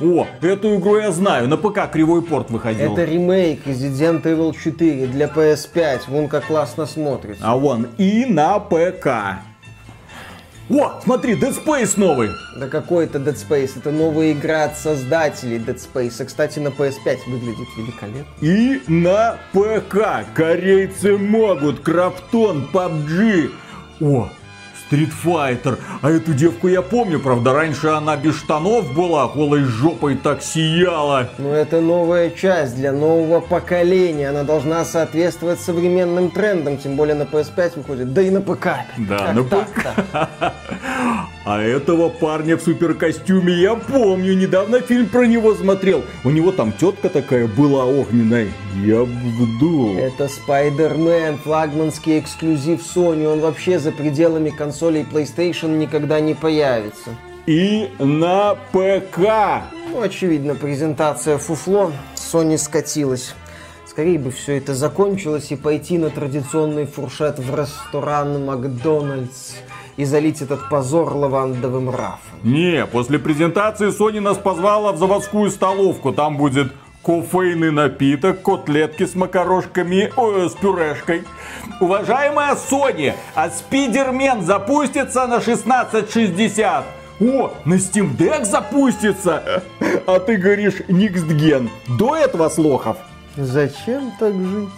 О, эту игру я знаю, на ПК Кривой Порт выходил. Это ремейк Resident Evil 4 для PS5. Вон как классно смотрится. А вон и на ПК. О, смотри, Dead Space новый. Да какой это Dead Space? Это новая игра от создателей Dead Space. А, кстати, на PS5 выглядит великолепно. И на ПК корейцы могут. Крафтон, PUBG. О, Street Fighter. А эту девку я помню, правда, раньше она без штанов была, голой жопой так сияла. Но это новая часть для нового поколения. Она должна соответствовать современным трендам, тем более на PS5 выходит, да и на ПК. Да, Как на так-то? А этого парня в суперкостюме я помню, недавно фильм про него смотрел. У него там тетка такая была огненная. Я вдул. Это Spider-Man, флагманский эксклюзив Sony. Он вообще за пределами консолей PlayStation никогда не появится. И на ПК. Ну, очевидно, презентация фуфло. Sony скатилась. Скорее бы все это закончилось и пойти на традиционный фуршет в ресторан Макдональдс и залить этот позор лавандовым рафом. Не, после презентации Sony нас позвала в заводскую столовку. Там будет кофейный напиток, котлетки с макарошками, ой, с пюрешкой. Уважаемая Sony, а Спидермен запустится на 1660. О, на Steam Deck запустится. А ты говоришь Next. До этого слухов. Зачем так жить?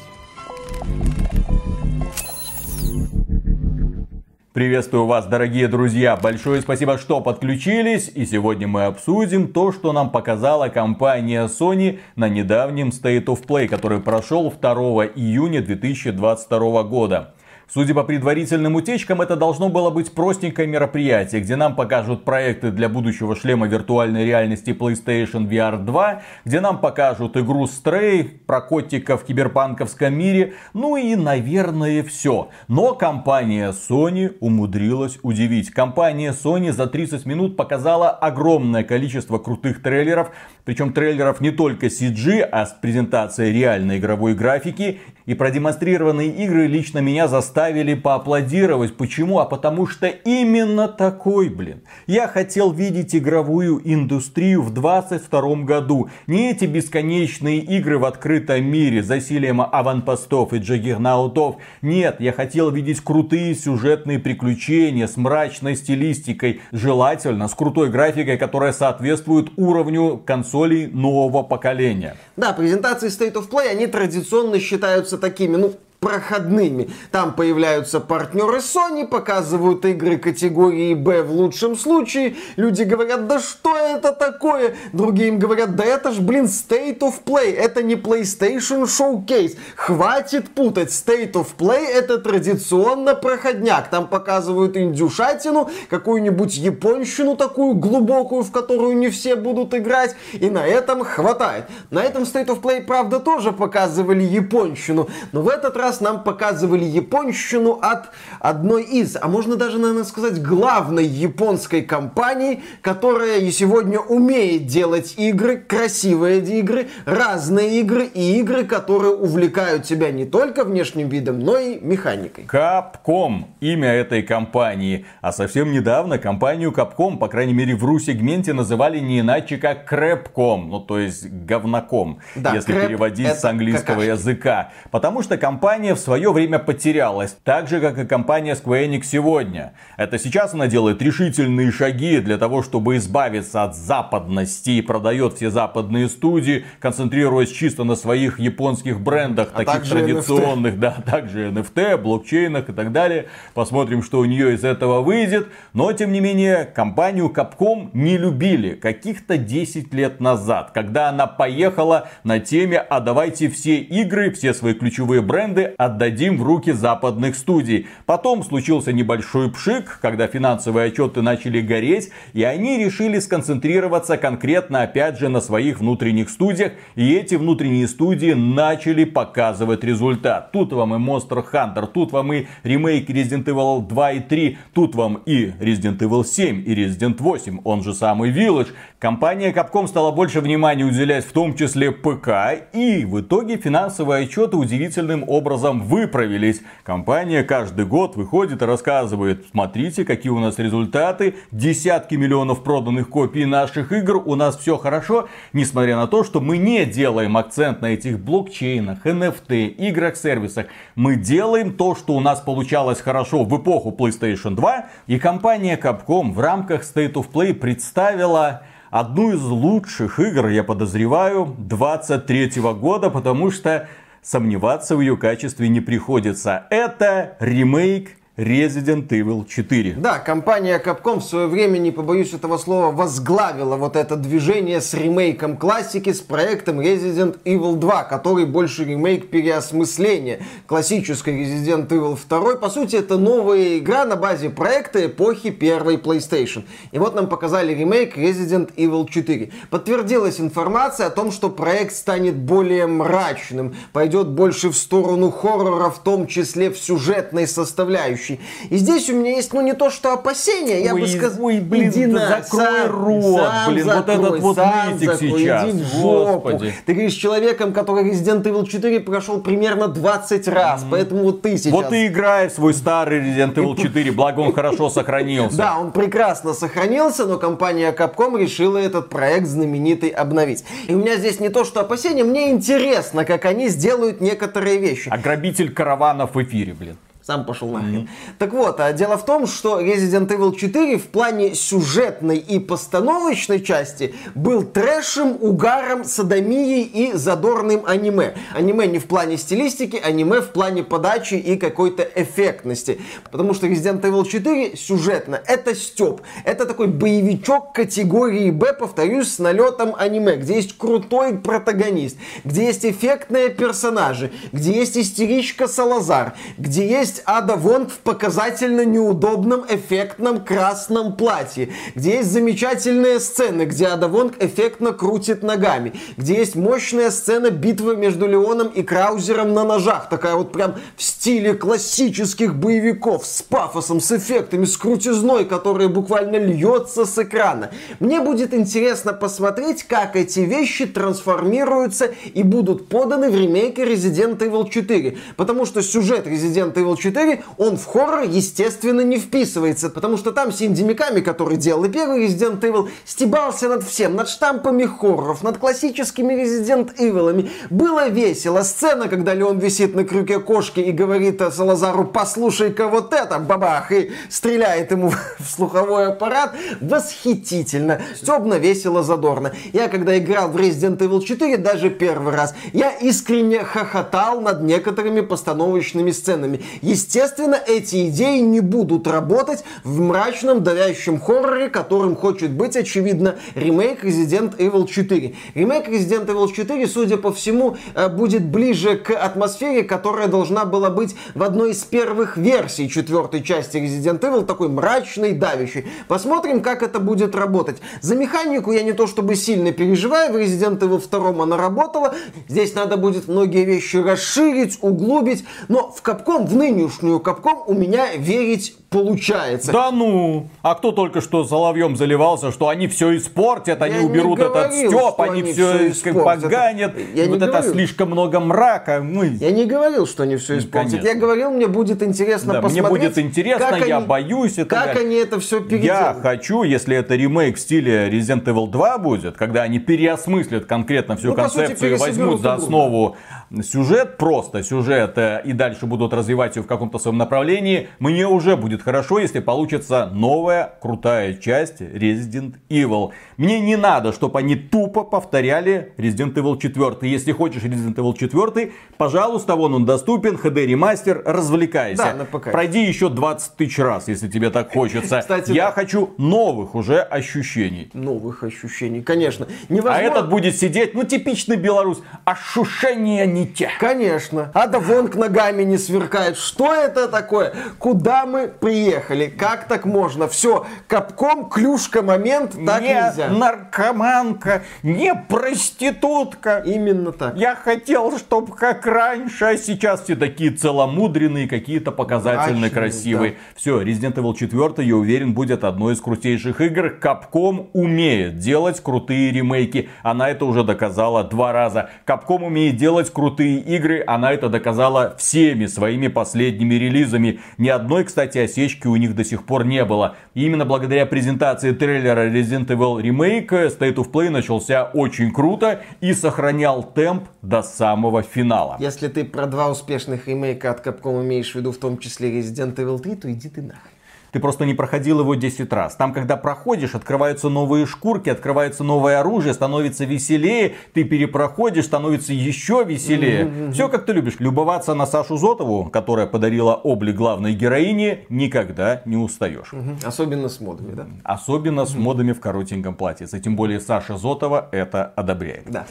Приветствую вас, дорогие друзья. Большое спасибо, что подключились. И сегодня мы обсудим то, что нам показала компания Sony на недавнем State of Play, который прошел 2 июня 2022 года. Судя по предварительным утечкам, это должно было быть простенькое мероприятие, где нам покажут проекты для будущего шлема виртуальной реальности PlayStation VR 2, где нам покажут игру Stray, про котиков в киберпанковском мире, ну и, наверное, все. Но компания Sony умудрилась удивить. Компания Sony за 30 минут показала огромное количество крутых трейлеров, причем трейлеров не только CG, а с презентацией реальной игровой графики. И продемонстрированные игры лично меня заставили поаплодировать. Почему? А потому что именно такой, блин. Я хотел видеть игровую индустрию в 22 году. Не эти бесконечные игры в открытом мире, засилием аванпостов и джаггернаутов. Нет, я хотел видеть крутые сюжетные приключения с мрачной стилистикой. Желательно с крутой графикой, которая соответствует уровню консолей нового поколения. Да, презентации State of Play, они традиционно считаются такими, ну, проходными. Там появляются партнеры Sony, показывают игры категории B в лучшем случае. Люди говорят, да что это такое? Другие им говорят, да это ж, блин, State of Play, это не PlayStation Showcase. Хватит путать, State of Play это традиционно проходняк. Там показывают индюшатину, какую-нибудь японщину такую глубокую, в которую не все будут играть. И на этом хватает. На этом State of Play, правда, тоже показывали японщину. Но в этот раз нам показывали японщину от одной из, а можно даже, наверное, сказать, главной японской компании, которая и сегодня умеет делать игры, красивые игры, разные игры и игры, которые увлекают тебя не только внешним видом, но и механикой. Capcom имя этой компании. А совсем недавно компанию Capcom, по крайней мере в ру-сегменте, называли не иначе как Crapcom, ну то есть говноком, Да, если переводить с английского какашки. языка. Потому что компания в свое время потерялась, так же как и компания Square Enix сегодня. Это сейчас она делает решительные шаги для того, чтобы избавиться от западности и продает все западные студии, концентрируясь чисто на своих японских брендах, А таких традиционных, да, также NFT, блокчейнах и так далее. Посмотрим, что у нее из этого выйдет. Но, тем не менее, компанию Capcom не любили каких-то 10 лет назад, когда она поехала на теме «А давайте все игры, все свои ключевые бренды отдадим в руки западных студий». Потом случился небольшой пшик, когда финансовые отчеты начали гореть, и они решили сконцентрироваться конкретно, опять же, на своих внутренних студиях, и эти внутренние студии начали показывать результат. Тут вам и Monster Hunter, тут вам и ремейк Resident Evil 2 и 3, тут вам и Resident Evil 7 и Resident 8, он же самый Village. Компания Capcom стала больше внимания уделять в том числе ПК, и в итоге финансовые отчеты удивительным образом образом выправились. Компания каждый год выходит и рассказывает, смотрите, какие у нас результаты, десятки миллионов проданных копий наших игр, у нас все хорошо, несмотря на то, что мы не делаем акцент на этих блокчейнах, NFT, играх-сервисах. Мы делаем то, что у нас получалось хорошо в эпоху PlayStation 2, и компания Capcom в рамках State of Play представила одну из лучших игр, я подозреваю, 23 года, потому что сомневаться в ее качестве не приходится. Это ремейк Resident Evil 4. Да, компания Capcom в свое время, не побоюсь этого слова, возглавила вот это движение с ремейком классики, с проектом Resident Evil 2, который больше ремейк переосмысления классической Resident Evil 2. По сути, это новая игра на базе проекта эпохи первой PlayStation. И вот нам показали ремейк Resident Evil 4. Подтвердилась информация о том, что проект станет более мрачным, пойдет больше в сторону хоррора, в том числе в сюжетной составляющей окружающий. И здесь у меня есть, ну, не то что опасения, я ой, бы сказал... Ой, блин, иди да на, закрой сам, рот, сам блин, закрой, вот этот вот нытик сейчас, иди в жопу. господи. Ты говоришь, человеком, который Resident Evil 4 прошел примерно 20 раз, mm-hmm. поэтому вот ты сейчас... Вот ты играй свой старый Resident Evil 4, благо он хорошо сохранился. Да, он прекрасно сохранился, но компания Capcom решила этот проект знаменитый обновить. И у меня здесь не то что опасения, мне интересно, как они сделают некоторые вещи. А грабитель караванов в эфире, блин. Сам пошел нахрен. Mm-hmm. Так вот, а дело в том, что Resident Evil 4 в плане сюжетной и постановочной части был трэшем, угаром, садомией и задорным аниме. Аниме не в плане стилистики, аниме в плане подачи и какой-то эффектности. Потому что Resident Evil 4 сюжетно это степ. Это такой боевичок категории Б, повторюсь, с налетом аниме, где есть крутой протагонист, где есть эффектные персонажи, где есть истеричка Салазар, где есть есть Ада Вонг в показательно неудобном эффектном красном платье, где есть замечательные сцены, где Ада Вонг эффектно крутит ногами, где есть мощная сцена битвы между Леоном и Краузером на ножах, такая вот прям в стиле классических боевиков, с пафосом, с эффектами, с крутизной, которая буквально льется с экрана. Мне будет интересно посмотреть, как эти вещи трансформируются и будут поданы в ремейке Resident Evil 4, потому что сюжет Resident Evil 4, он в хоррор, естественно, не вписывается, потому что там Синди Миками, который делал и первый Resident Evil, стебался над всем, над штампами хорроров, над классическими Resident Evil. Было весело. Сцена, когда Леон висит на крюке кошки и говорит Салазару, послушай-ка вот это, бабах, и стреляет ему в слуховой аппарат, восхитительно. Стебно, весело, задорно. Я, когда играл в Resident Evil 4, даже первый раз, я искренне хохотал над некоторыми постановочными сценами. Естественно, эти идеи не будут работать в мрачном давящем хорроре, которым хочет быть, очевидно, ремейк Resident Evil 4. Ремейк Resident Evil 4, судя по всему, э, будет ближе к атмосфере, которая должна была быть в одной из первых версий четвертой части Resident Evil, такой мрачный, давящий. Посмотрим, как это будет работать. За механику я не то чтобы сильно переживаю, в Resident Evil 2 она работала. Здесь надо будет многие вещи расширить, углубить, но в Capcom в нынешнем нынешнюю Капком у меня верить получается. Да ну, а кто только что соловьем заливался, что они все испортят, они я уберут этот степ, они, они все, все поганят, я вот это говорил. слишком много мрака. Мы... Я не говорил, что они все испортят. Конечно. Я говорил, мне будет интересно да, посмотреть. Мне будет интересно, как я они, боюсь. Это как они это все переделают. Я хочу, если это ремейк в стиле Resident Evil 2 будет, когда они переосмыслят конкретно всю ну, концепцию сути, и возьмут за основу сюжет, просто сюжет, э, и дальше будут развивать ее в каком-то своем направлении, мне уже будет хорошо, если получится новая крутая часть Resident Evil. Мне не надо, чтобы они тупо повторяли Resident Evil 4. Если хочешь Resident Evil 4, пожалуйста, вон он доступен, HD ремастер, развлекайся. Да, на ПК. Пройди еще 20 тысяч раз, если тебе так хочется. Кстати, Я да. хочу новых уже ощущений. Новых ощущений, конечно. Невозможно... А этот будет сидеть, ну, типичный белорус. Ощущения не те. Конечно. А да вон к ногами не сверкает. Что это такое? Куда мы приехали? Как так можно? Все, капком, клюшка, момент, так не нельзя. наркоманка, не проститутка. Именно так. Я хотел, чтобы как раньше, а сейчас все такие целомудренные, какие-то показательно Мрачные, красивые. Все, Resident Evil 4, я уверен, будет одной из крутейших игр. Capcom умеет делать крутые ремейки. Она это уже доказала два раза. Capcom умеет делать крутые игры. Она это доказала всеми своими последними релизами. Ни одной, кстати, осечки у них до сих пор не было. И именно благодаря презентации трейлера Resident Evil Remake State of Play начался очень круто и сохранял темп до самого финала. Если ты про два успешных ремейка от Capcom имеешь в виду в том числе Resident Evil 3, то иди ты нахрен. Ты просто не проходил его 10 раз. Там, когда проходишь, открываются новые шкурки, открывается новое оружие, становится веселее, ты перепроходишь, становится еще веселее. Все как ты любишь. Любоваться на Сашу Зотову, которая подарила облик главной героини, никогда не устаешь. Особенно с модами, да? Особенно с модами в коротеньком платьице. Тем более Саша Зотова это одобряет. Да.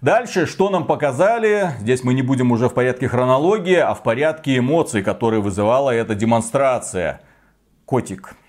Дальше, что нам показали, здесь мы не будем уже в порядке хронологии, а в порядке эмоций, которые вызывала эта демонстрация. Котик.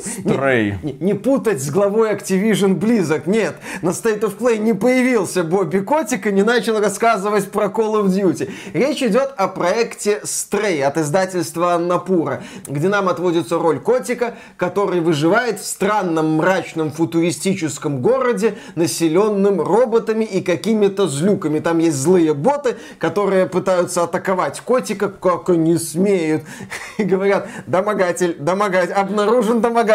Стрей. Не, не путать с главой Activision Blizzard. Нет, на State of Play не появился Бобби Котик и не начал рассказывать про Call of Duty. Речь идет о проекте Stray от издательства Аннапура, где нам отводится роль котика, который выживает в странном мрачном футуристическом городе, населенным роботами и какими-то злюками. Там есть злые боты, которые пытаются атаковать котика, как они смеют. И говорят, домогатель, домогатель, обнаружен домогатель.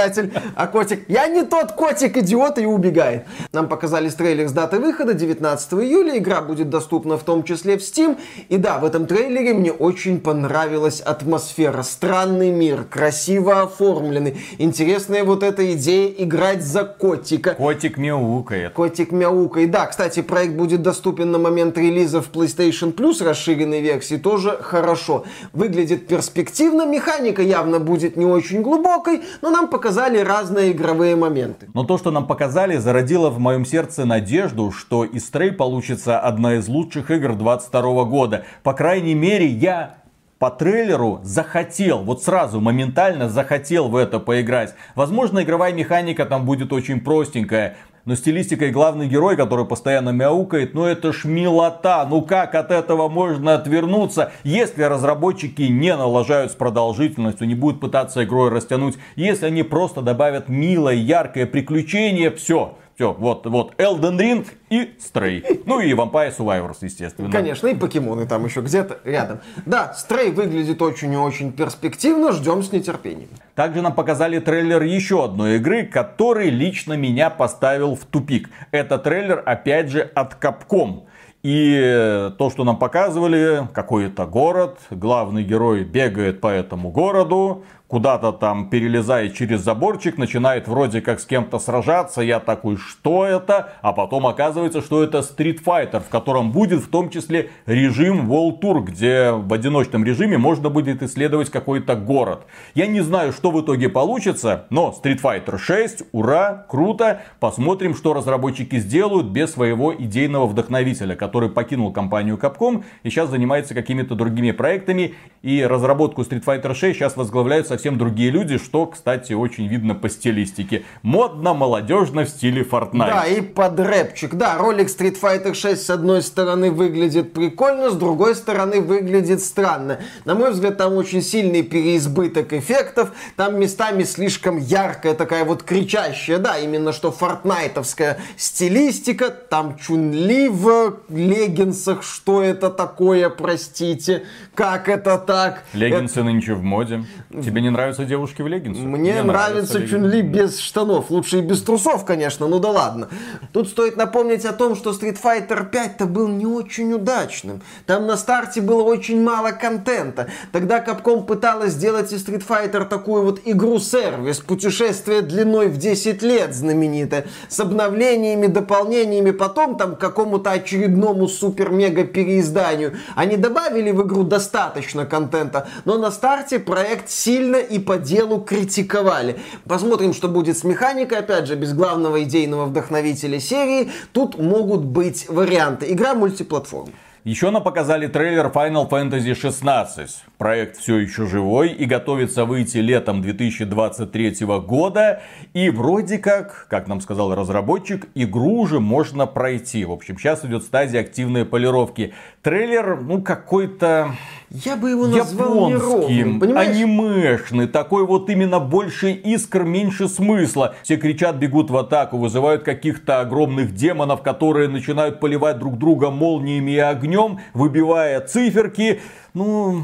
А котик, я не тот котик, идиот, и убегает. Нам показали трейлер с датой выхода 19 июля. Игра будет доступна в том числе в Steam. И да, в этом трейлере мне очень понравилась атмосфера. Странный мир, красиво оформленный. Интересная вот эта идея играть за котика. Котик мяукает. Котик мяукает. Да, кстати, проект будет доступен на момент релиза в PlayStation Plus расширенной версии. Тоже хорошо. Выглядит перспективно. Механика явно будет не очень глубокой, но нам показали разные игровые моменты. Но то, что нам показали, зародило в моем сердце надежду, что из Stray получится одна из лучших игр 22 года. По крайней мере, я по трейлеру захотел, вот сразу, моментально захотел в это поиграть. Возможно, игровая механика там будет очень простенькая. Но стилистика и главный герой, который постоянно мяукает, ну это ж милота. Ну как от этого можно отвернуться, если разработчики не налажают с продолжительностью, не будут пытаться игрой растянуть. Если они просто добавят милое, яркое приключение, все. Все, вот, вот, Elden Ring и Stray. Ну и Vampire Survivors, естественно. Конечно, и покемоны там еще где-то рядом. Да, Стрей выглядит очень и очень перспективно, ждем с нетерпением. Также нам показали трейлер еще одной игры, который лично меня поставил в тупик. Это трейлер, опять же, от Capcom. И то, что нам показывали, какой-то город, главный герой бегает по этому городу, куда-то там перелезает через заборчик, начинает вроде как с кем-то сражаться. Я такой, что это? А потом оказывается, что это Street Fighter, в котором будет в том числе режим World Tour, где в одиночном режиме можно будет исследовать какой-то город. Я не знаю, что в итоге получится, но Street Fighter 6, ура, круто. Посмотрим, что разработчики сделают без своего идейного вдохновителя, который покинул компанию Capcom и сейчас занимается какими-то другими проектами. И разработку Street Fighter 6 сейчас возглавляют совсем другие люди, что, кстати, очень видно по стилистике. Модно, молодежно в стиле Fortnite. Да, и под рэпчик. Да, ролик Street Fighter 6 с одной стороны выглядит прикольно, с другой стороны выглядит странно. На мой взгляд, там очень сильный переизбыток эффектов, там местами слишком яркая такая вот кричащая, да, именно что фортнайтовская стилистика, там Чунли в леггинсах, что это такое, простите, как это так? Леггинсы нынче в моде. Тебе не нравятся девушки в леггинсах? Мне нравится леггинсы. Чунли без штанов. Лучше и без трусов, конечно, ну да ладно. Тут стоит напомнить о том, что Street Fighter 5-то был не очень удачным. Там на старте было очень мало контента. Тогда Capcom пыталась сделать из Street Fighter такую вот игру-сервис, путешествие длиной в 10 лет знаменитое, с обновлениями, дополнениями, потом там к какому-то очередному супер-мега переизданию. Они добавили в игру достаточно контента, но на старте проект сильно и по делу критиковали. Посмотрим, что будет с механикой. Опять же, без главного идейного вдохновителя серии тут могут быть варианты. Игра мультиплатформ. Еще нам показали трейлер Final Fantasy 16. Проект все еще живой и готовится выйти летом 2023 года. И вроде как, как нам сказал разработчик, игру уже можно пройти. В общем, сейчас идет стадия активной полировки. Трейлер, ну, какой-то я бы его назвал японским, анимешный, такой вот именно больше искр, меньше смысла. Все кричат, бегут в атаку, вызывают каких-то огромных демонов, которые начинают поливать друг друга молниями и огнем, выбивая циферки. Ну...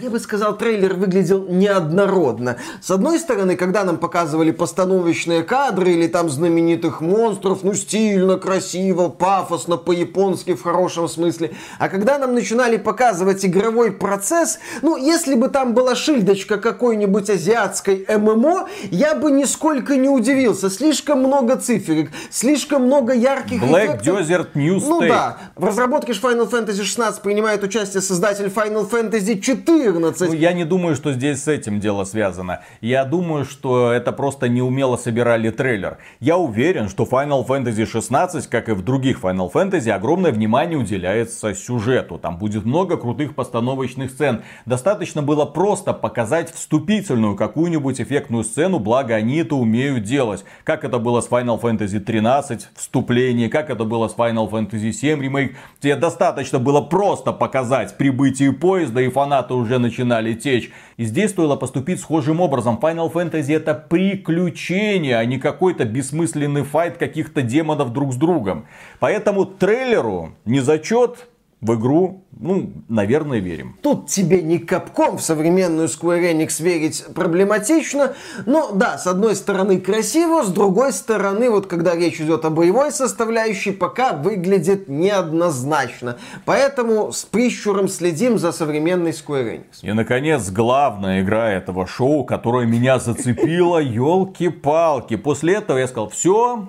Я бы сказал, трейлер выглядел неоднородно. С одной стороны, когда нам показывали постановочные кадры или там знаменитых монстров, ну стильно, красиво, пафосно, по-японски в хорошем смысле. А когда нам начинали показывать игровой процесс, ну если бы там была шильдочка какой-нибудь азиатской ММО, я бы нисколько не удивился. Слишком много циферок, слишком много ярких Black эффектов. Desert New State. Ну да, в разработке Final Fantasy 16 принимает участие создатель Final Final Fantasy 14. Ну, я не думаю, что здесь с этим дело связано. Я думаю, что это просто неумело собирали трейлер. Я уверен, что Final Fantasy 16, как и в других Final Fantasy, огромное внимание уделяется сюжету. Там будет много крутых постановочных сцен. Достаточно было просто показать вступительную какую-нибудь эффектную сцену, благо они это умеют делать. Как это было с Final Fantasy 13, вступление, как это было с Final Fantasy 7 ремейк. Тебе достаточно было просто показать прибытие поезда, и фанаты уже начинали течь. И здесь стоило поступить схожим образом. Final Fantasy это приключение, а не какой-то бессмысленный файт каких-то демонов друг с другом. Поэтому трейлеру не зачет, в игру, ну, наверное, верим. Тут тебе не капком в современную Square Enix верить проблематично, но да, с одной стороны красиво, с другой стороны, вот когда речь идет о боевой составляющей, пока выглядит неоднозначно. Поэтому с прищуром следим за современной Square Enix. И, наконец, главная игра этого шоу, которая меня зацепила, елки-палки. После этого я сказал, все,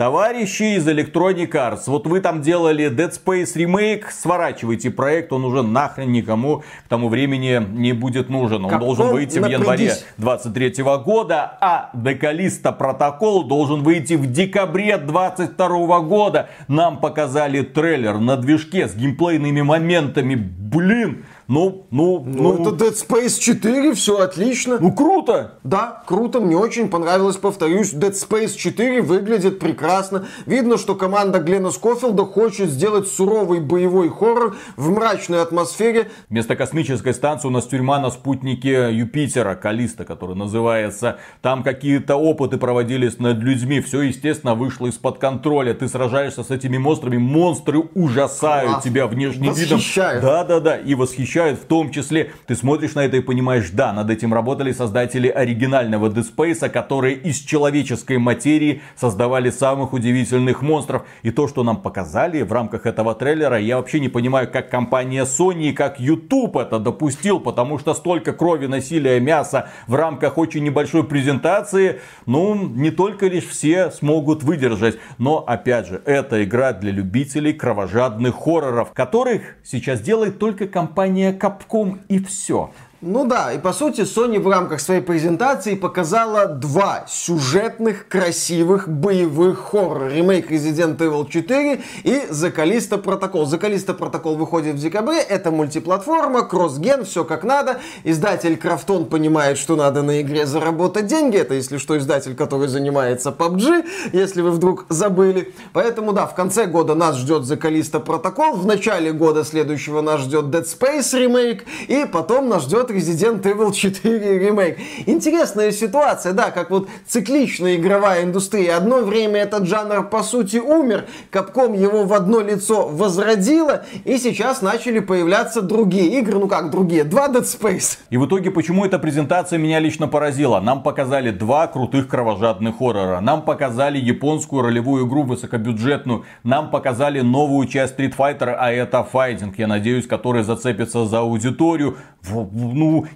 Товарищи из Electronic Arts, вот вы там делали Dead Space Remake, сворачивайте проект, он уже нахрен никому к тому времени не будет нужен. Он как должен выйти напрягись. в январе 23 года, а Декалиста протокол должен выйти в декабре 22 года. Нам показали трейлер на движке с геймплейными моментами. Блин, ну, ну, ну, ну. Это Dead Space 4, все отлично. Ну, круто. Да, круто, мне очень понравилось, повторюсь. Dead Space 4 выглядит прекрасно. Видно, что команда Глена Скофилда хочет сделать суровый боевой хоррор в мрачной атмосфере. Вместо космической станции у нас тюрьма на спутнике Юпитера, Калиста, который называется. Там какие-то опыты проводились над людьми. Все, естественно, вышло из-под контроля. Ты сражаешься с этими монстрами. Монстры ужасают Класс. тебя внешним видом. Да, да, да. И восхищают включают в том числе, ты смотришь на это и понимаешь, да, над этим работали создатели оригинального Dead Space, которые из человеческой материи создавали самых удивительных монстров. И то, что нам показали в рамках этого трейлера, я вообще не понимаю, как компания Sony и как YouTube это допустил, потому что столько крови, насилия, мяса в рамках очень небольшой презентации, ну, не только лишь все смогут выдержать, но, опять же, это игра для любителей кровожадных хорроров, которых сейчас делает только компания Capcom и все. Ну да, и по сути Sony в рамках своей презентации показала два сюжетных, красивых, боевых хоррора. Ремейк Resident Evil 4 и Protocol. The Callisto Protocol выходит в декабре, это мультиплатформа, кроссген, все как надо. Издатель Крафтон понимает, что надо на игре заработать деньги. Это, если что, издатель, который занимается PUBG, если вы вдруг забыли. Поэтому да, в конце года нас ждет Callisto Protocol, в начале года следующего нас ждет Dead Space ремейк, и потом нас ждет Resident Evil 4 ремейк. Интересная ситуация, да, как вот цикличная игровая индустрия. Одно время этот жанр по сути умер, Capcom его в одно лицо возродила, и сейчас начали появляться другие игры, ну как другие, два Dead Space. И в итоге, почему эта презентация меня лично поразила? Нам показали два крутых кровожадных хоррора, нам показали японскую ролевую игру высокобюджетную, нам показали новую часть Street Fighter, а это файтинг, я надеюсь, который зацепится за аудиторию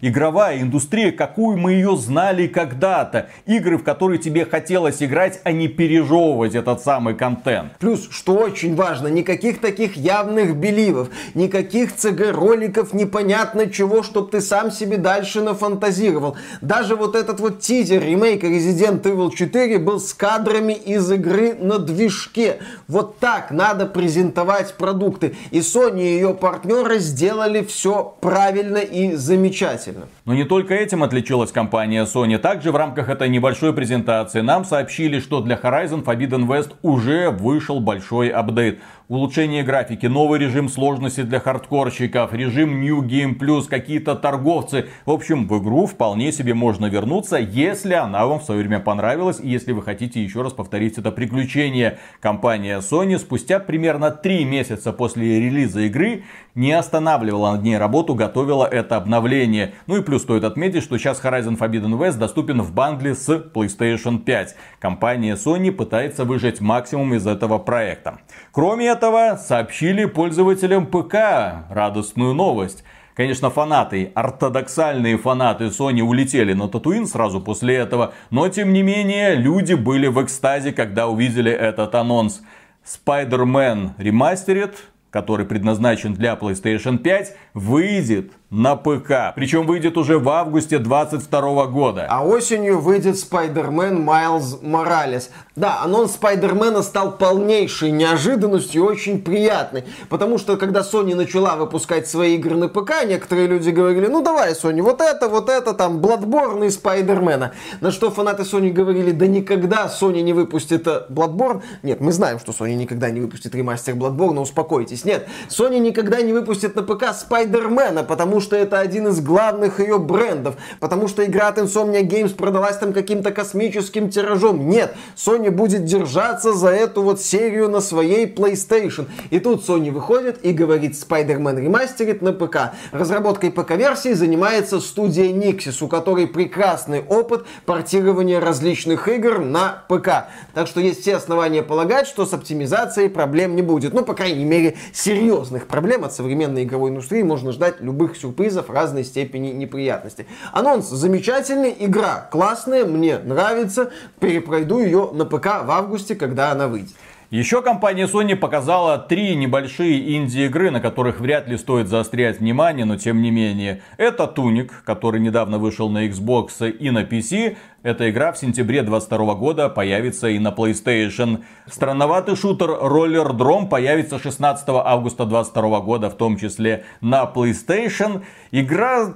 игровая индустрия, какую мы ее знали когда-то. Игры, в которые тебе хотелось играть, а не пережевывать этот самый контент. Плюс, что очень важно, никаких таких явных беливов, никаких ЦГ-роликов, непонятно чего, чтобы ты сам себе дальше нафантазировал. Даже вот этот вот тизер ремейка Resident Evil 4 был с кадрами из игры на движке. Вот так надо презентовать продукты. И Sony и ее партнеры сделали все правильно и замечательно замечательно. Но не только этим отличилась компания Sony. Также в рамках этой небольшой презентации нам сообщили, что для Horizon Forbidden West уже вышел большой апдейт улучшение графики, новый режим сложности для хардкорщиков, режим New Game Plus, какие-то торговцы. В общем, в игру вполне себе можно вернуться, если она вам в свое время понравилась и если вы хотите еще раз повторить это приключение. Компания Sony спустя примерно 3 месяца после релиза игры не останавливала над ней работу, готовила это обновление. Ну и плюс стоит отметить, что сейчас Horizon Forbidden West доступен в бандле с PlayStation 5. Компания Sony пытается выжать максимум из этого проекта. Кроме этого, сообщили пользователям ПК радостную новость. Конечно, фанаты, ортодоксальные фанаты Sony улетели на Татуин сразу после этого, но тем не менее люди были в экстазе, когда увидели этот анонс. Spider-Man ремастерит, который предназначен для PlayStation 5, выйдет на ПК. Причем выйдет уже в августе 22 года. А осенью выйдет Spider-Man Miles Morales. Да, анонс Спайдермена стал полнейшей неожиданностью и очень приятной. Потому что, когда Sony начала выпускать свои игры на ПК, некоторые люди говорили, ну давай, Sony, вот это, вот это, там, Bloodborne и Спайдермена. На что фанаты Sony говорили, да никогда Sony не выпустит э, Bloodborne. Нет, мы знаем, что Sony никогда не выпустит ремастер Bloodborne, успокойтесь. Нет, Sony никогда не выпустит на ПК Спайдермена, потому что это один из главных ее брендов. Потому что игра от Insomnia Games продалась там каким-то космическим тиражом. Нет, Sony будет держаться за эту вот серию на своей PlayStation. И тут Sony выходит и говорит, Spider-Man ремастерит на ПК. Разработкой ПК-версии занимается студия Nixis, у которой прекрасный опыт портирования различных игр на ПК. Так что есть все основания полагать, что с оптимизацией проблем не будет. Ну, по крайней мере, серьезных проблем от современной игровой индустрии можно ждать любых сюрпризов разной степени неприятности. Анонс замечательный, игра классная, мне нравится, перепройду ее на ПК в августе, когда она выйдет. Еще компания Sony показала три небольшие инди-игры, на которых вряд ли стоит заострять внимание, но тем не менее. Это Туник, который недавно вышел на Xbox и на PC. Эта игра в сентябре 22 года появится и на PlayStation. Странноватый шутер Roller Drome появится 16 августа 22 года, в том числе на PlayStation. Игра...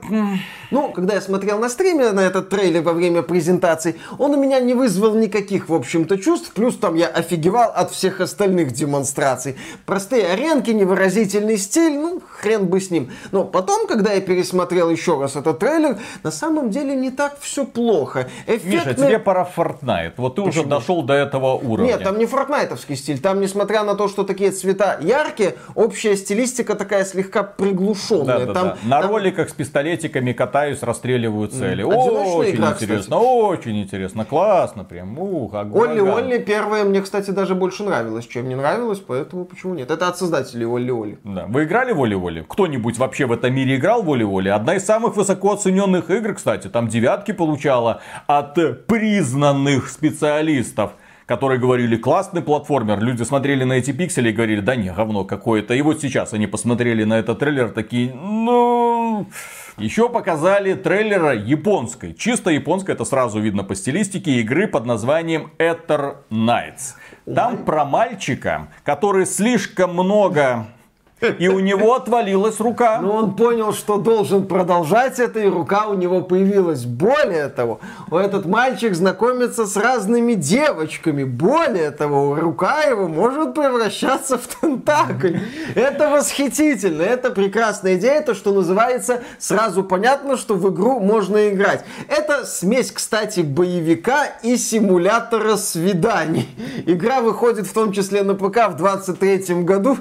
Ну, когда я смотрел на стриме на этот трейлер во время презентации, он у меня не вызвал никаких, в общем-то, чувств. Плюс там я офигевал от всех остальных демонстраций. Простые аренки, невыразительный стиль, ну, хрен бы с ним. Но потом, когда я пересмотрел еще раз этот трейлер, на самом деле не так все плохо эффектный... Миша, тебе пора Fortnite. Вот ты Почему? уже дошел до этого уровня. Нет, там не фортнайтовский стиль. Там, несмотря на то, что такие цвета яркие, общая стилистика такая слегка приглушенная. Да, да, там, да. На там... роликах с пистолетиками катаюсь, расстреливаю цели. Mm. Очень игра, интересно, кстати. очень интересно, классно прям. Ух, Олли Олли первая мне, кстати, даже больше нравилась, чем не нравилось, поэтому почему нет? Это от создателей Олли Олли. Да. Вы играли в Олли Олли? Кто-нибудь вообще в этом мире играл в Олли Олли? Одна из самых высоко оцененных игр, кстати, там девятки получала от от признанных специалистов которые говорили, классный платформер. Люди смотрели на эти пиксели и говорили, да не, говно какое-то. И вот сейчас они посмотрели на этот трейлер, такие, ну... Еще показали трейлера японской. Чисто японской, это сразу видно по стилистике игры под названием Ether Knights. Там про мальчика, который слишком много и у него отвалилась рука. Но он понял, что должен продолжать это, и рука у него появилась. Более того, этот мальчик знакомится с разными девочками. Более того, рука его может превращаться в тентакль. Это восхитительно, это прекрасная идея, то, что называется, сразу понятно, что в игру можно играть. Это смесь, кстати, боевика и симулятора свиданий. Игра выходит в том числе на ПК в 23 году.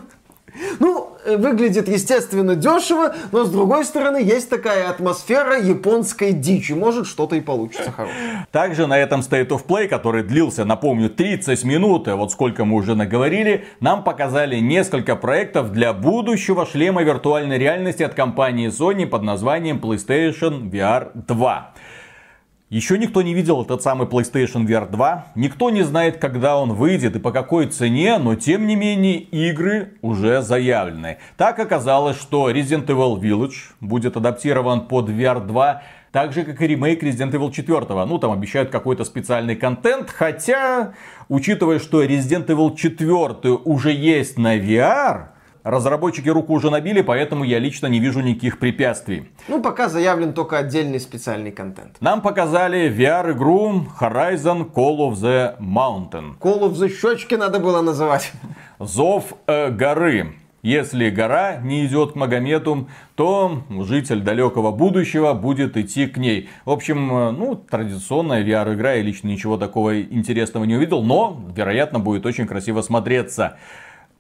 Ну, э, выглядит, естественно, дешево, но с другой стороны есть такая атмосфера японской дичи. Может, что-то и получится хорошее. Также на этом State of Play, который длился, напомню, 30 минут, и вот сколько мы уже наговорили, нам показали несколько проектов для будущего шлема виртуальной реальности от компании Sony под названием PlayStation VR 2. Еще никто не видел этот самый PlayStation VR 2. Никто не знает, когда он выйдет и по какой цене, но тем не менее игры уже заявлены. Так оказалось, что Resident Evil Village будет адаптирован под VR 2. Так же, как и ремейк Resident Evil 4. Ну, там обещают какой-то специальный контент. Хотя, учитывая, что Resident Evil 4 уже есть на VR, Разработчики руку уже набили, поэтому я лично не вижу никаких препятствий. Ну, пока заявлен только отдельный специальный контент. Нам показали VR-игру Horizon Call of the Mountain. Call of the щечки надо было называть. Зов э, горы. Если гора не идет к Магомету, то житель далекого будущего будет идти к ней. В общем, э, ну, традиционная VR-игра, я лично ничего такого интересного не увидел, но, вероятно, будет очень красиво смотреться.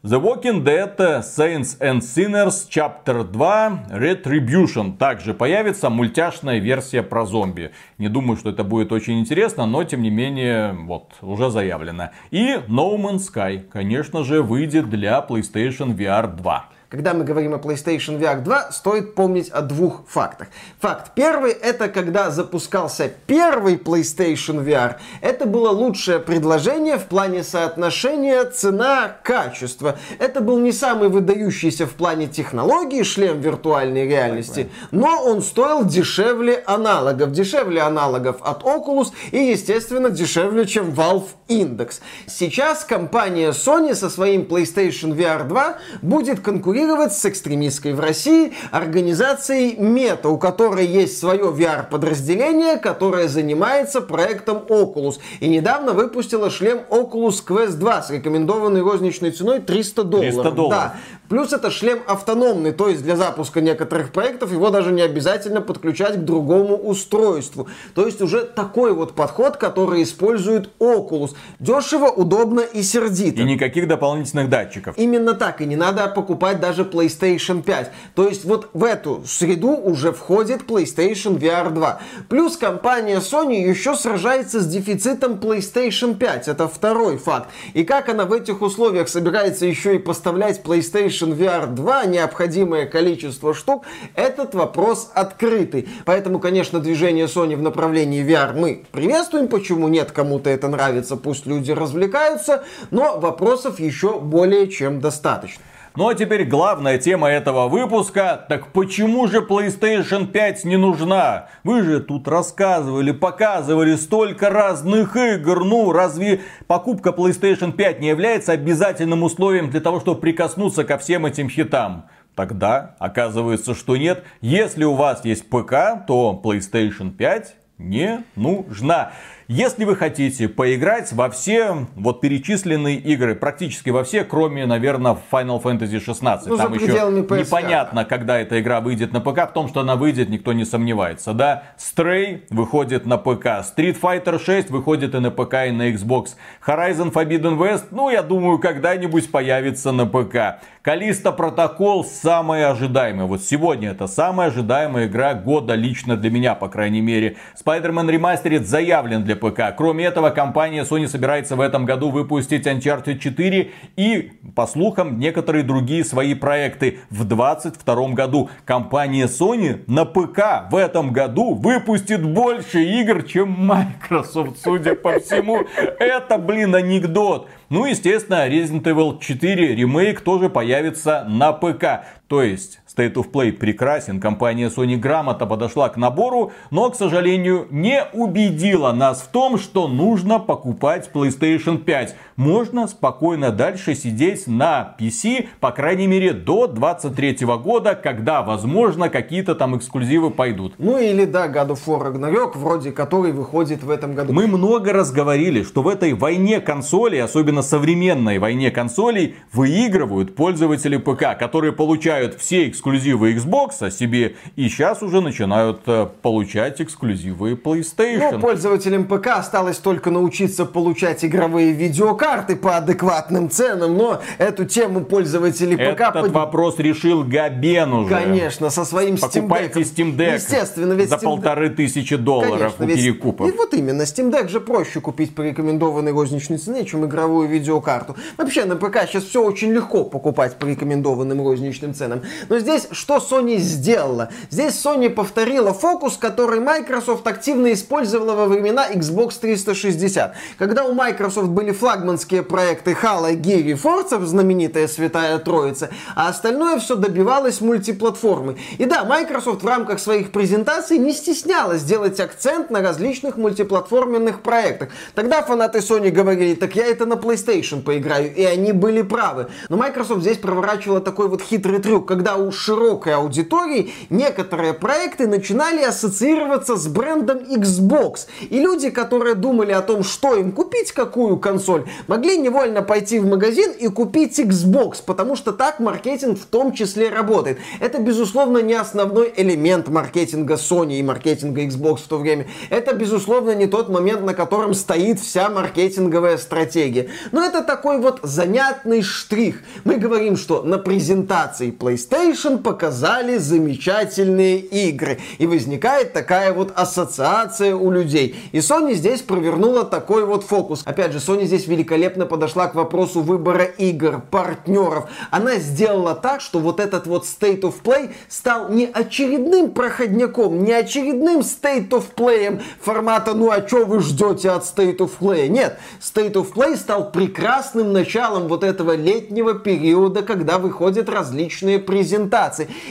The Walking Dead Saints and Sinners Chapter 2 Retribution. Также появится мультяшная версия про зомби. Не думаю, что это будет очень интересно, но тем не менее, вот, уже заявлено. И No Man's Sky, конечно же, выйдет для PlayStation VR 2 когда мы говорим о PlayStation VR 2, стоит помнить о двух фактах. Факт первый, это когда запускался первый PlayStation VR, это было лучшее предложение в плане соотношения цена-качество. Это был не самый выдающийся в плане технологии шлем виртуальной реальности, но он стоил дешевле аналогов. Дешевле аналогов от Oculus и, естественно, дешевле, чем Valve Index. Сейчас компания Sony со своим PlayStation VR 2 будет конкурировать конкурировать с экстремистской в России организацией Мета, у которой есть свое VR-подразделение, которое занимается проектом Oculus. И недавно выпустила шлем Oculus Quest 2 с рекомендованной розничной ценой 300 долларов. 300 долларов. Да. Плюс это шлем автономный, то есть для запуска некоторых проектов его даже не обязательно подключать к другому устройству. То есть уже такой вот подход, который использует Oculus. Дешево, удобно и сердито. И никаких дополнительных датчиков. Именно так, и не надо покупать даже PlayStation 5. То есть вот в эту среду уже входит PlayStation VR 2. Плюс компания Sony еще сражается с дефицитом PlayStation 5. Это второй факт. И как она в этих условиях собирается еще и поставлять PlayStation VR 2 необходимое количество штук, этот вопрос открытый. Поэтому, конечно, движение Sony в направлении VR мы приветствуем. Почему нет, кому-то это нравится, пусть люди развлекаются. Но вопросов еще более чем достаточно. Ну а теперь главная тема этого выпуска. Так почему же PlayStation 5 не нужна? Вы же тут рассказывали, показывали столько разных игр. Ну разве покупка PlayStation 5 не является обязательным условием для того, чтобы прикоснуться ко всем этим хитам? Тогда оказывается, что нет. Если у вас есть ПК, то PlayStation 5 не нужна. Если вы хотите поиграть во все вот перечисленные игры, практически во все, кроме, наверное, Final Fantasy 16. Ну, Там еще непонятно, когда эта игра выйдет на ПК. В том, что она выйдет, никто не сомневается. Да, Stray выходит на ПК. Street Fighter 6 выходит и на ПК, и на Xbox. Horizon Forbidden West, ну, я думаю, когда-нибудь появится на ПК. Калиста Протокол самая ожидаемая. Вот сегодня это самая ожидаемая игра года лично для меня, по крайней мере. Spider-Man Remastered заявлен для ПК. Кроме этого, компания Sony собирается в этом году выпустить Uncharted 4 и, по слухам, некоторые другие свои проекты. В 2022 году компания Sony на ПК в этом году выпустит больше игр, чем Microsoft, судя по всему. Это, блин, анекдот. Ну, естественно, Resident Evil 4 ремейк тоже появится на ПК. То есть, State of Play прекрасен, компания Sony грамотно подошла к набору, но, к сожалению, не убедила нас в том, что нужно покупать PlayStation 5. Можно спокойно дальше сидеть на PC, по крайней мере, до 23 года, когда, возможно, какие-то там эксклюзивы пойдут. Ну или, да, God of War Ragnarok, вроде который выходит в этом году. Мы много раз говорили, что в этой войне консолей, особенно современной войне консолей, выигрывают пользователи ПК, которые получают все эксклюзивы эксклюзивы Xbox себе, и сейчас уже начинают э, получать эксклюзивы PlayStation. Ну, пользователям ПК осталось только научиться получать игровые видеокарты по адекватным ценам, но эту тему пользователи ПК... Этот под... вопрос решил Габен уже. Конечно, со своим Steam Deck. Покупайте Steam Deck Естественно, ведь за Steam полторы тысячи долларов Конечно, у перекупов. И вот именно, Steam Deck же проще купить по рекомендованной розничной цене, чем игровую видеокарту. Вообще, на ПК сейчас все очень легко покупать по рекомендованным розничным ценам. Но здесь что Sony сделала? Здесь Sony повторила фокус, который Microsoft активно использовала во времена Xbox 360. Когда у Microsoft были флагманские проекты Halo, Gear и Forza, знаменитая Святая Троица, а остальное все добивалось мультиплатформы. И да, Microsoft в рамках своих презентаций не стеснялась делать акцент на различных мультиплатформенных проектах. Тогда фанаты Sony говорили, так я это на PlayStation поиграю, и они были правы. Но Microsoft здесь проворачивала такой вот хитрый трюк, когда у широкой аудитории некоторые проекты начинали ассоциироваться с брендом Xbox. И люди, которые думали о том, что им купить, какую консоль, могли невольно пойти в магазин и купить Xbox, потому что так маркетинг в том числе работает. Это, безусловно, не основной элемент маркетинга Sony и маркетинга Xbox в то время. Это, безусловно, не тот момент, на котором стоит вся маркетинговая стратегия. Но это такой вот занятный штрих. Мы говорим, что на презентации PlayStation показали замечательные игры. И возникает такая вот ассоциация у людей. И Sony здесь провернула такой вот фокус. Опять же, Sony здесь великолепно подошла к вопросу выбора игр, партнеров. Она сделала так, что вот этот вот State of Play стал не очередным проходняком, не очередным State of Play формата «Ну а что вы ждете от State of Play?» Нет, State of Play стал прекрасным началом вот этого летнего периода, когда выходят различные презентации.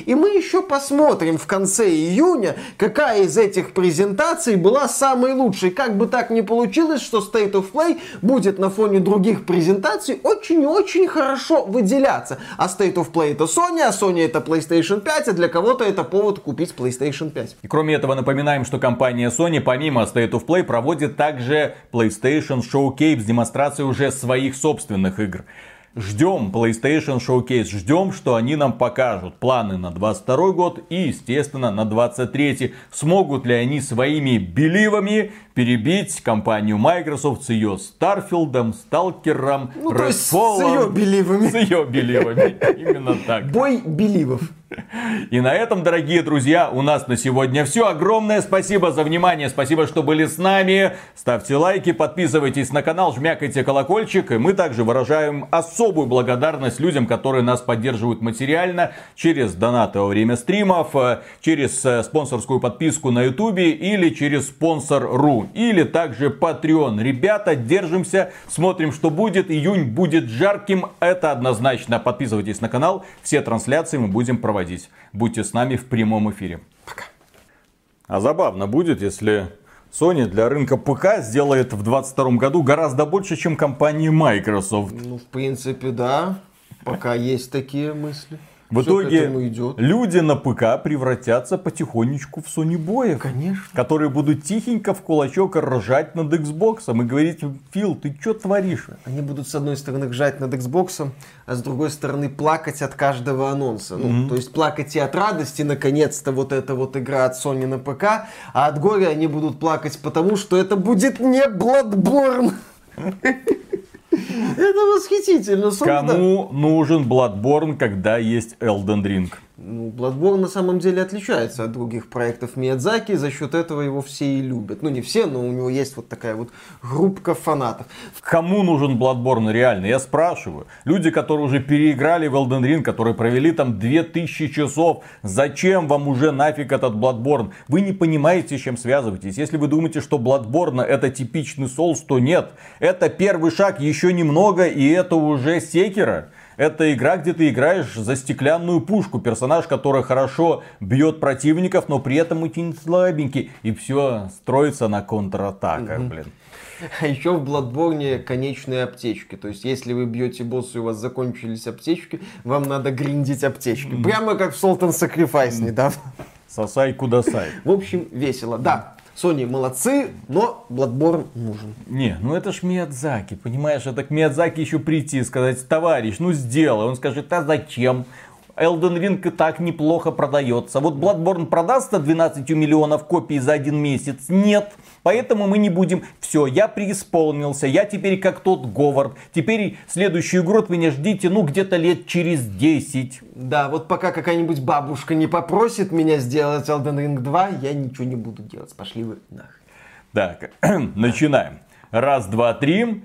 И мы еще посмотрим в конце июня, какая из этих презентаций была самой лучшей. Как бы так ни получилось, что State of Play будет на фоне других презентаций очень-очень хорошо выделяться. А State of Play это Sony, а Sony это PlayStation 5, а для кого-то это повод купить PlayStation 5. И кроме этого напоминаем, что компания Sony помимо State of Play проводит также PlayStation Showcase с демонстрацией уже своих собственных игр. Ждем PlayStation Showcase, ждем, что они нам покажут планы на 22 год и, естественно, на 23. Смогут ли они своими беливами перебить компанию Microsoft с ее Старфилдом, Сталкером, ну, Redfall. С ее беливами. С ее беливами. Именно так. Бой беливов. И на этом, дорогие друзья, у нас на сегодня все. Огромное спасибо за внимание, спасибо, что были с нами. Ставьте лайки, подписывайтесь на канал, жмякайте колокольчик. И мы также выражаем особую благодарность людям, которые нас поддерживают материально через донаты во время стримов, э, через э, спонсорскую подписку на ютубе или через спонсор.ру или также Patreon. Ребята, держимся, смотрим, что будет. Июнь будет жарким, это однозначно. Подписывайтесь на канал, все трансляции мы будем проводить проводить. Будьте с нами в прямом эфире. Пока. А забавно будет, если Sony для рынка ПК сделает в 2022 году гораздо больше, чем компания Microsoft. Ну, в принципе, да. Пока есть такие мысли. В Все итоге люди на ПК превратятся потихонечку в Sony боев. Конечно. Которые будут тихенько в кулачок ржать над Xbox и говорить, Фил, ты что творишь? Они будут с одной стороны ржать над Xbox, а с другой стороны плакать от каждого анонса. Ну, mm-hmm. То есть плакать и от радости, наконец-то вот эта вот игра от Sony на ПК, а от горя они будут плакать потому, что это будет не Bloodborne. Это восхитительно. Кому нужен Bloodborne, когда есть Elden Ring? Ну, Bloodborne на самом деле отличается от других проектов Миядзаки, за счет этого его все и любят. Ну, не все, но у него есть вот такая вот группка фанатов. Кому нужен Bloodborne реально? Я спрашиваю. Люди, которые уже переиграли в Elden Ring, которые провели там 2000 часов, зачем вам уже нафиг этот Bloodborne? Вы не понимаете, с чем связываетесь. Если вы думаете, что Bloodborne это типичный Souls, то нет. Это первый шаг, еще немного, и это уже Секера. Это игра, где ты играешь за стеклянную пушку. Персонаж, который хорошо бьет противников, но при этом очень слабенький. И все строится на контратаках, блин. А еще в Bloodborne конечные аптечки. То есть, если вы бьете босса и у вас закончились аптечки, вам надо гриндить аптечки. Прямо как в Sultan Sacrifice недавно. Сосай кудасай. В общем, весело. Да, Sony молодцы, но Bloodborne нужен. Не, ну это ж Миядзаки, понимаешь? Это к Миядзаки еще прийти и сказать, товарищ, ну сделай. Он скажет, а зачем? Elden Ring и так неплохо продается. Вот Bloodborne продастся 12 миллионов копий за один месяц? Нет. Поэтому мы не будем. Все, я преисполнился. Я теперь как тот Говард. Теперь следующую игру от меня ждите, ну, где-то лет через 10. Да, вот пока какая-нибудь бабушка не попросит меня сделать Elden Ring 2, я ничего не буду делать. Пошли вы нахрен. Так, начинаем. Раз, два, три.